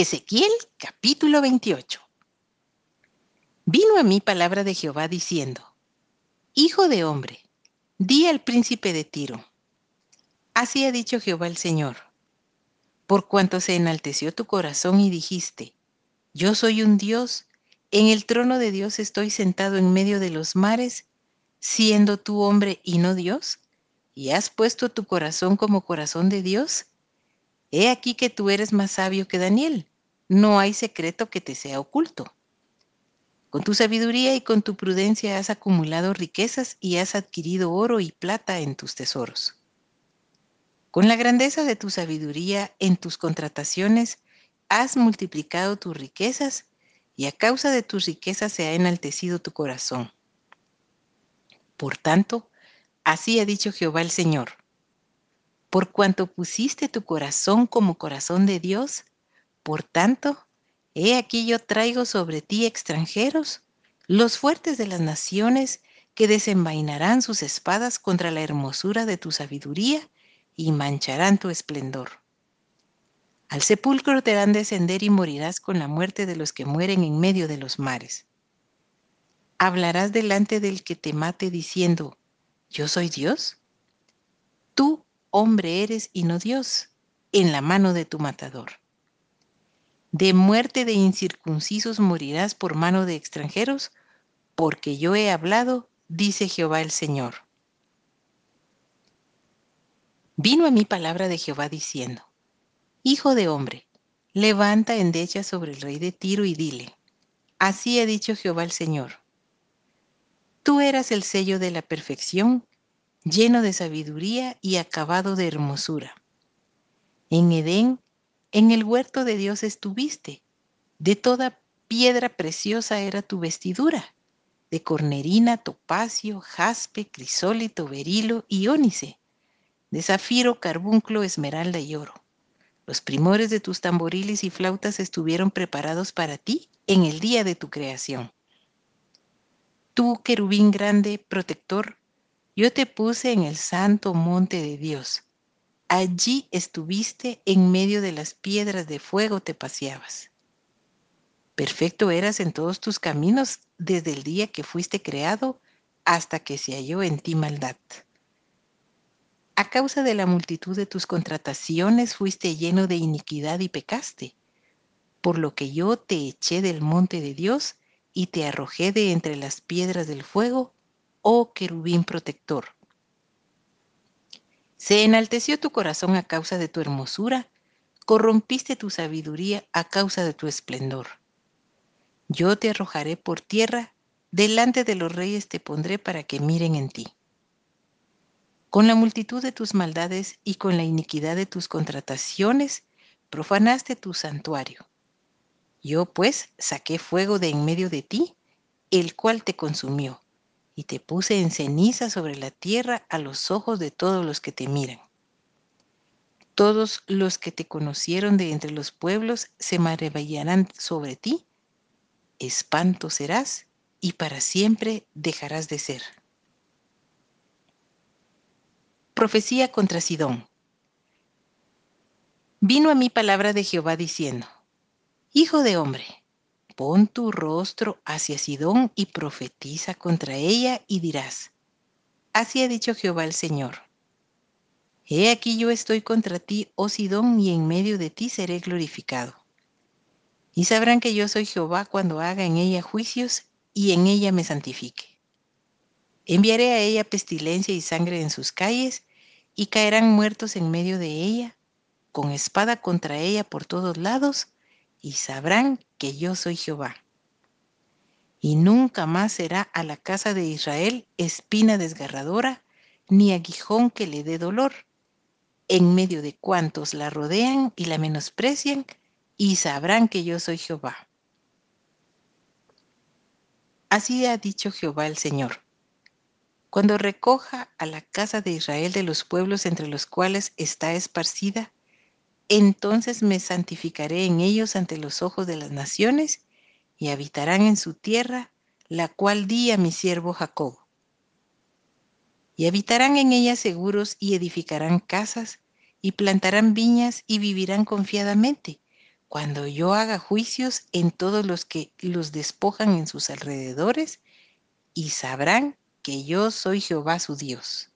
Ezequiel capítulo 28. Vino a mí palabra de Jehová diciendo, Hijo de hombre, di al príncipe de Tiro, así ha dicho Jehová el Señor, por cuanto se enalteció tu corazón y dijiste, yo soy un Dios, en el trono de Dios estoy sentado en medio de los mares, siendo tú hombre y no Dios, y has puesto tu corazón como corazón de Dios, He aquí que tú eres más sabio que Daniel. No hay secreto que te sea oculto. Con tu sabiduría y con tu prudencia has acumulado riquezas y has adquirido oro y plata en tus tesoros. Con la grandeza de tu sabiduría en tus contrataciones has multiplicado tus riquezas y a causa de tus riquezas se ha enaltecido tu corazón. Por tanto, así ha dicho Jehová el Señor por cuanto pusiste tu corazón como corazón de Dios, por tanto, he aquí yo traigo sobre ti extranjeros, los fuertes de las naciones, que desenvainarán sus espadas contra la hermosura de tu sabiduría y mancharán tu esplendor. Al sepulcro te harán descender y morirás con la muerte de los que mueren en medio de los mares. Hablarás delante del que te mate diciendo, ¿yo soy Dios? Hombre eres y no Dios, en la mano de tu matador. De muerte de incircuncisos morirás por mano de extranjeros, porque yo he hablado, dice Jehová el Señor. Vino a mí palabra de Jehová diciendo, Hijo de hombre, levanta endecha sobre el rey de Tiro y dile, así ha dicho Jehová el Señor. Tú eras el sello de la perfección lleno de sabiduría y acabado de hermosura. En Edén, en el huerto de Dios estuviste. De toda piedra preciosa era tu vestidura, de cornerina, topacio, jaspe, crisólito, berilo y ónice, de zafiro, carbunclo, esmeralda y oro. Los primores de tus tamboriles y flautas estuvieron preparados para ti en el día de tu creación. Tú, querubín grande, protector, yo te puse en el santo monte de Dios. Allí estuviste en medio de las piedras de fuego te paseabas. Perfecto eras en todos tus caminos desde el día que fuiste creado hasta que se halló en ti maldad. A causa de la multitud de tus contrataciones fuiste lleno de iniquidad y pecaste, por lo que yo te eché del monte de Dios y te arrojé de entre las piedras del fuego oh querubín protector. Se enalteció tu corazón a causa de tu hermosura, corrompiste tu sabiduría a causa de tu esplendor. Yo te arrojaré por tierra, delante de los reyes te pondré para que miren en ti. Con la multitud de tus maldades y con la iniquidad de tus contrataciones, profanaste tu santuario. Yo pues saqué fuego de en medio de ti, el cual te consumió y te puse en ceniza sobre la tierra a los ojos de todos los que te miran. Todos los que te conocieron de entre los pueblos se maravillarán sobre ti. Espanto serás y para siempre dejarás de ser. Profecía contra Sidón. Vino a mí palabra de Jehová diciendo, Hijo de hombre, pon tu rostro hacia Sidón y profetiza contra ella y dirás, así ha dicho Jehová el Señor. He aquí yo estoy contra ti, oh Sidón, y en medio de ti seré glorificado. Y sabrán que yo soy Jehová cuando haga en ella juicios y en ella me santifique. Enviaré a ella pestilencia y sangre en sus calles, y caerán muertos en medio de ella, con espada contra ella por todos lados, y sabrán que yo soy Jehová. Y nunca más será a la casa de Israel espina desgarradora, ni aguijón que le dé dolor, en medio de cuantos la rodean y la menosprecian, y sabrán que yo soy Jehová. Así ha dicho Jehová el Señor. Cuando recoja a la casa de Israel de los pueblos entre los cuales está esparcida, entonces me santificaré en ellos ante los ojos de las naciones y habitarán en su tierra, la cual di a mi siervo Jacob. Y habitarán en ella seguros y edificarán casas y plantarán viñas y vivirán confiadamente, cuando yo haga juicios en todos los que los despojan en sus alrededores, y sabrán que yo soy Jehová su Dios.